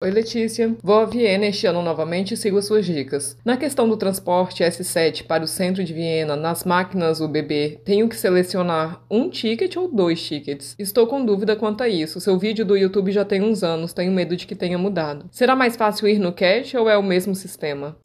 Oi Letícia, vou a Viena este ano novamente e sigo as suas dicas. Na questão do transporte S7 para o centro de Viena, nas máquinas UBB, tenho que selecionar um ticket ou dois tickets? Estou com dúvida quanto a isso. Seu vídeo do YouTube já tem uns anos, tenho medo de que tenha mudado. Será mais fácil ir no cache ou é o mesmo sistema?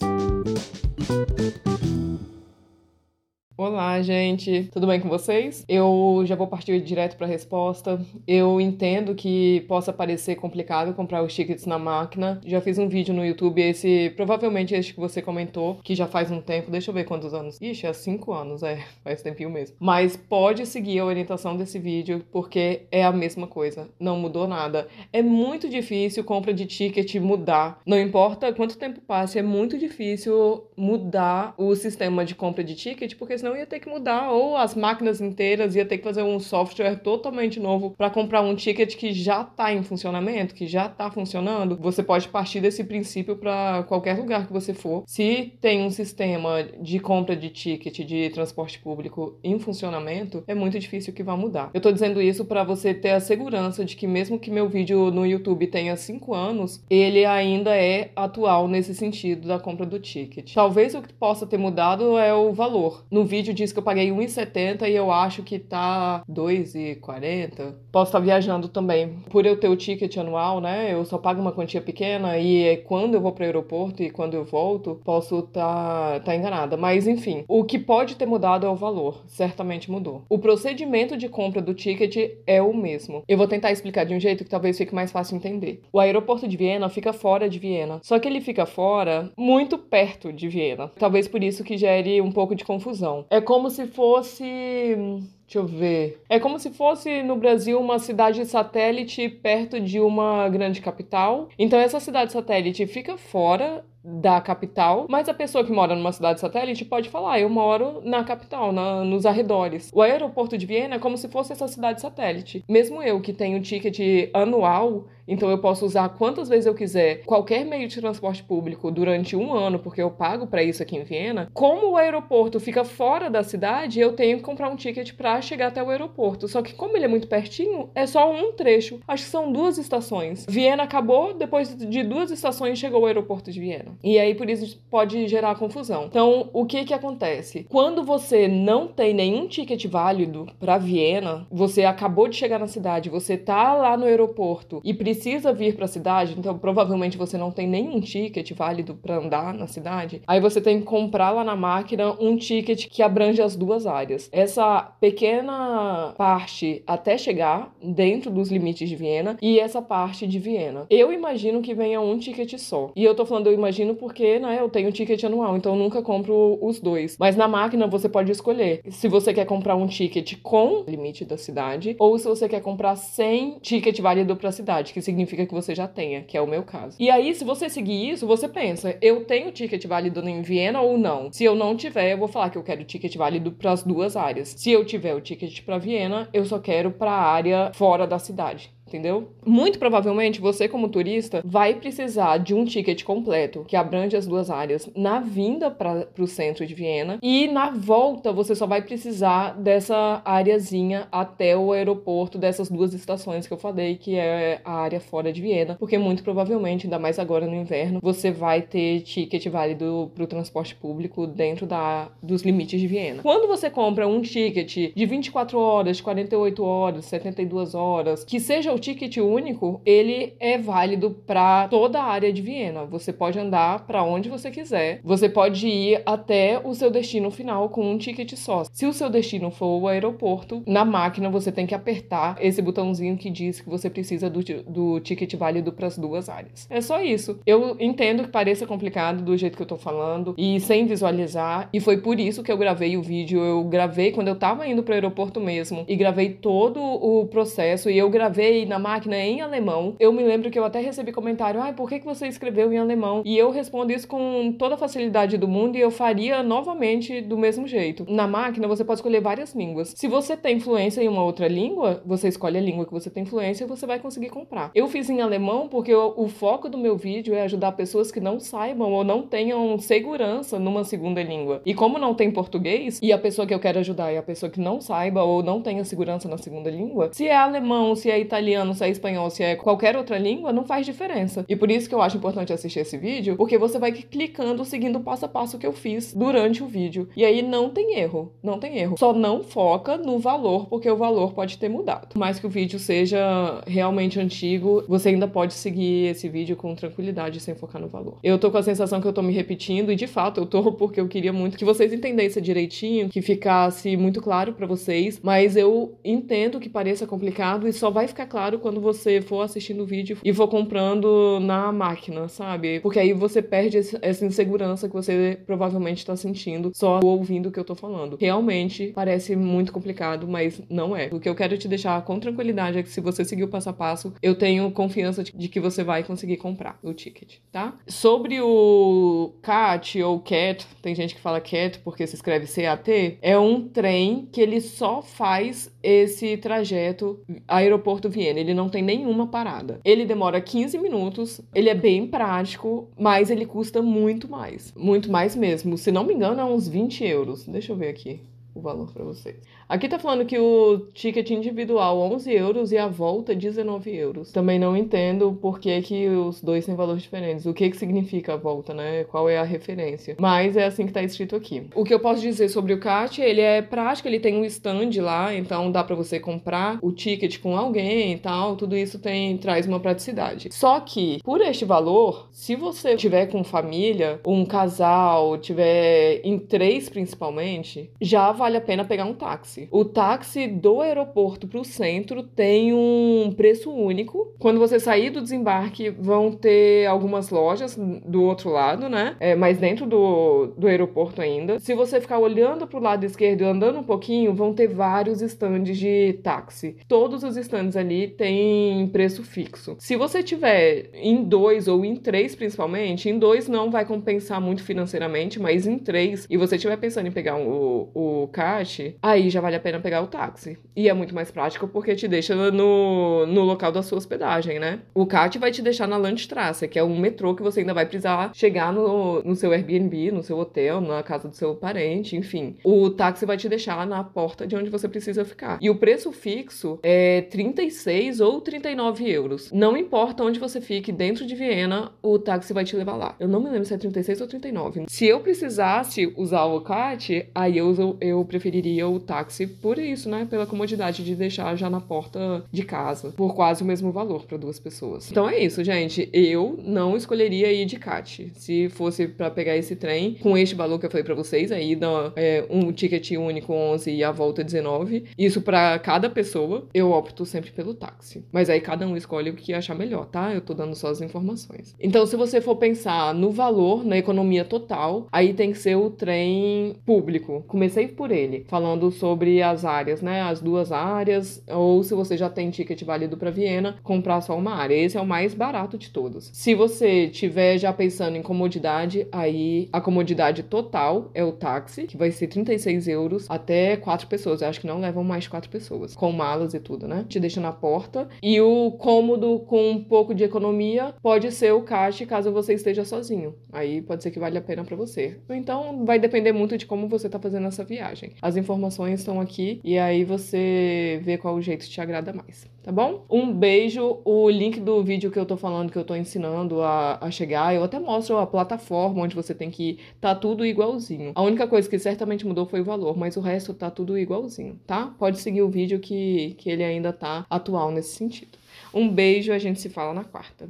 Olá, gente. Tudo bem com vocês? Eu já vou partir direto para a resposta. Eu entendo que possa parecer complicado comprar os tickets na máquina. Já fiz um vídeo no YouTube, esse provavelmente este que você comentou, que já faz um tempo. Deixa eu ver quantos anos. Ixi, há cinco anos, é. Faz tempinho mesmo. Mas pode seguir a orientação desse vídeo, porque é a mesma coisa. Não mudou nada. É muito difícil compra de ticket mudar. Não importa quanto tempo passe, é muito difícil mudar o sistema de compra de ticket, porque senão ia ter que mudar, ou as máquinas inteiras ia ter que fazer um software totalmente novo para comprar um ticket que já está em funcionamento, que já está funcionando. Você pode partir desse princípio para qualquer lugar que você for. Se tem um sistema de compra de ticket de transporte público em funcionamento, é muito difícil que vá mudar. Eu estou dizendo isso para você ter a segurança de que mesmo que meu vídeo no YouTube tenha 5 anos, ele ainda é atual nesse sentido da compra do ticket. Talvez o que possa ter mudado é o valor. No vídeo diz que eu paguei 1,70 e eu acho que tá 2,40. Posso estar viajando também. Por eu ter o ticket anual, né? Eu só pago uma quantia pequena e é quando eu vou para o aeroporto e quando eu volto, posso estar tá, tá enganada. Mas enfim, o que pode ter mudado é o valor. Certamente mudou. O procedimento de compra do ticket é o mesmo. Eu vou tentar explicar de um jeito que talvez fique mais fácil entender. O aeroporto de Viena fica fora de Viena. Só que ele fica fora muito perto de Viena. Talvez por isso que gere um pouco de confusão. É como se fosse. Deixa eu ver. É como se fosse no Brasil uma cidade satélite perto de uma grande capital. Então essa cidade satélite fica fora da capital, mas a pessoa que mora numa cidade satélite pode falar: eu moro na capital, na, nos arredores. O aeroporto de Viena é como se fosse essa cidade satélite. Mesmo eu que tenho ticket anual, então eu posso usar quantas vezes eu quiser qualquer meio de transporte público durante um ano, porque eu pago para isso aqui em Viena. Como o aeroporto fica fora da cidade, eu tenho que comprar um ticket para chegar até o aeroporto. Só que como ele é muito pertinho, é só um trecho. Acho que são duas estações. Viena acabou, depois de duas estações chegou o aeroporto de Viena. E aí por isso pode gerar confusão. Então, o que que acontece? Quando você não tem nenhum ticket válido para Viena, você acabou de chegar na cidade, você tá lá no aeroporto e precisa vir para a cidade, então provavelmente você não tem nenhum ticket válido para andar na cidade. Aí você tem que comprar lá na máquina um ticket que abrange as duas áreas. Essa pequena parte até chegar dentro dos limites de Viena e essa parte de Viena. Eu imagino que venha um ticket só. E eu tô falando eu imagino porque, né, eu tenho ticket anual, então eu nunca compro os dois. Mas na máquina você pode escolher se você quer comprar um ticket com limite da cidade ou se você quer comprar sem ticket válido para a cidade, que significa que você já tenha, que é o meu caso. E aí, se você seguir isso, você pensa, eu tenho ticket válido em Viena ou não? Se eu não tiver, eu vou falar que eu quero ticket válido para as duas áreas. Se eu tiver o ticket para Viena, eu só quero para a área fora da cidade entendeu? Muito provavelmente você, como turista, vai precisar de um ticket completo que abrange as duas áreas na vinda para o centro de Viena e na volta você só vai precisar dessa áreazinha até o aeroporto dessas duas estações que eu falei, que é a área fora de Viena, porque muito provavelmente, ainda mais agora no inverno, você vai ter ticket válido para o transporte público dentro da, dos limites de Viena. Quando você compra um ticket de 24 horas, 48 horas, 72 horas, que seja o ticket único, ele é válido para toda a área de Viena. Você pode andar para onde você quiser. Você pode ir até o seu destino final com um ticket só. Se o seu destino for o aeroporto, na máquina você tem que apertar esse botãozinho que diz que você precisa do, do ticket válido para as duas áreas. É só isso. Eu entendo que pareça complicado do jeito que eu tô falando e sem visualizar, e foi por isso que eu gravei o vídeo. Eu gravei quando eu tava indo para o aeroporto mesmo e gravei todo o processo e eu gravei na máquina em alemão. Eu me lembro que eu até recebi comentário: ai, por que, que você escreveu em alemão? E eu respondo isso com toda a facilidade do mundo e eu faria novamente do mesmo jeito. Na máquina você pode escolher várias línguas. Se você tem influência em uma outra língua, você escolhe a língua que você tem influência e você vai conseguir comprar. Eu fiz em alemão porque o, o foco do meu vídeo é ajudar pessoas que não saibam ou não tenham segurança numa segunda língua. E como não tem português, e a pessoa que eu quero ajudar é a pessoa que não saiba ou não tenha segurança na segunda língua, se é alemão, se é italiano, italiano, se é espanhol, se é qualquer outra língua, não faz diferença. E por isso que eu acho importante assistir esse vídeo, porque você vai clicando seguindo o passo a passo que eu fiz durante o vídeo. E aí não tem erro, não tem erro. Só não foca no valor, porque o valor pode ter mudado. Por mais que o vídeo seja realmente antigo, você ainda pode seguir esse vídeo com tranquilidade sem focar no valor. Eu tô com a sensação que eu tô me repetindo e de fato eu tô porque eu queria muito que vocês entendessem direitinho, que ficasse muito claro para vocês, mas eu entendo que pareça complicado e só vai ficar claro quando você for assistindo o vídeo e for comprando na máquina, sabe? Porque aí você perde essa insegurança que você provavelmente está sentindo só ouvindo o que eu tô falando. Realmente parece muito complicado, mas não é. O que eu quero te deixar com tranquilidade é que se você seguir o passo a passo, eu tenho confiança de que você vai conseguir comprar o ticket, tá? Sobre o CAT ou CAT, tem gente que fala CAT porque se escreve CAT, é um trem que ele só faz esse trajeto aeroporto Viena. Ele não tem nenhuma parada. Ele demora 15 minutos, ele é bem prático, mas ele custa muito mais. Muito mais mesmo. Se não me engano, é uns 20 euros. Deixa eu ver aqui o valor para vocês. Aqui tá falando que o ticket individual 11 euros e a volta 19 euros. Também não entendo por que, que os dois têm valores diferentes. O que que significa a volta, né? Qual é a referência? Mas é assim que tá escrito aqui. O que eu posso dizer sobre o CAT, ele é prático, ele tem um stand lá, então dá para você comprar o ticket com alguém e tal, tudo isso tem traz uma praticidade. Só que por este valor, se você tiver com família, um casal, tiver em três principalmente, já vale a pena pegar um táxi. O táxi do aeroporto para o centro tem um preço único. Quando você sair do desembarque, vão ter algumas lojas do outro lado, né? É, mas dentro do, do aeroporto ainda. Se você ficar olhando para o lado esquerdo e andando um pouquinho, vão ter vários estandes de táxi. Todos os estandes ali têm preço fixo. Se você tiver em dois ou em três, principalmente, em dois não vai compensar muito financeiramente, mas em três, e você estiver pensando em pegar o, o CAT, aí já vale a pena pegar o táxi. E é muito mais prático porque te deixa no, no local da sua hospedagem, né? O CAT vai te deixar na Landstrasse, que é um metrô que você ainda vai precisar chegar no, no seu Airbnb, no seu hotel, na casa do seu parente, enfim. O táxi vai te deixar na porta de onde você precisa ficar. E o preço fixo é 36 ou 39 euros. Não importa onde você fique dentro de Viena, o táxi vai te levar lá. Eu não me lembro se é 36 ou 39. Se eu precisasse usar o CAT, aí eu, eu preferiria o táxi por isso, né? Pela comodidade de deixar já na porta de casa, por quase o mesmo valor para duas pessoas. Então é isso, gente. Eu não escolheria ir de CAT. Se fosse para pegar esse trem com este valor que eu falei para vocês, aí dá é, um ticket único 11 e a volta 19, isso para cada pessoa, eu opto sempre pelo táxi. Mas aí cada um escolhe o que achar melhor, tá? Eu tô dando só as informações. Então, se você for pensar no valor, na economia total, aí tem que ser o trem público. Comecei por ele, falando sobre as áreas, né? As duas áreas, ou se você já tem ticket válido para Viena, comprar só uma área. Esse é o mais barato de todos. Se você tiver já pensando em comodidade, aí a comodidade total é o táxi, que vai ser 36 euros até quatro pessoas. Eu acho que não levam mais quatro pessoas, com malas e tudo, né? Te deixa na porta. E o cômodo com um pouco de economia pode ser o caixa caso você esteja sozinho. Aí pode ser que vale a pena para você. Então vai depender muito de como você tá fazendo essa viagem. As informações estão aqui e aí você vê qual jeito te agrada mais, tá bom? Um beijo. O link do vídeo que eu tô falando, que eu tô ensinando a, a chegar, eu até mostro a plataforma onde você tem que ir. Tá tudo igualzinho. A única coisa que certamente mudou foi o valor, mas o resto tá tudo igualzinho, tá? Pode seguir o vídeo que, que ele ainda tá atual nesse sentido. Um beijo, a gente se fala na quarta.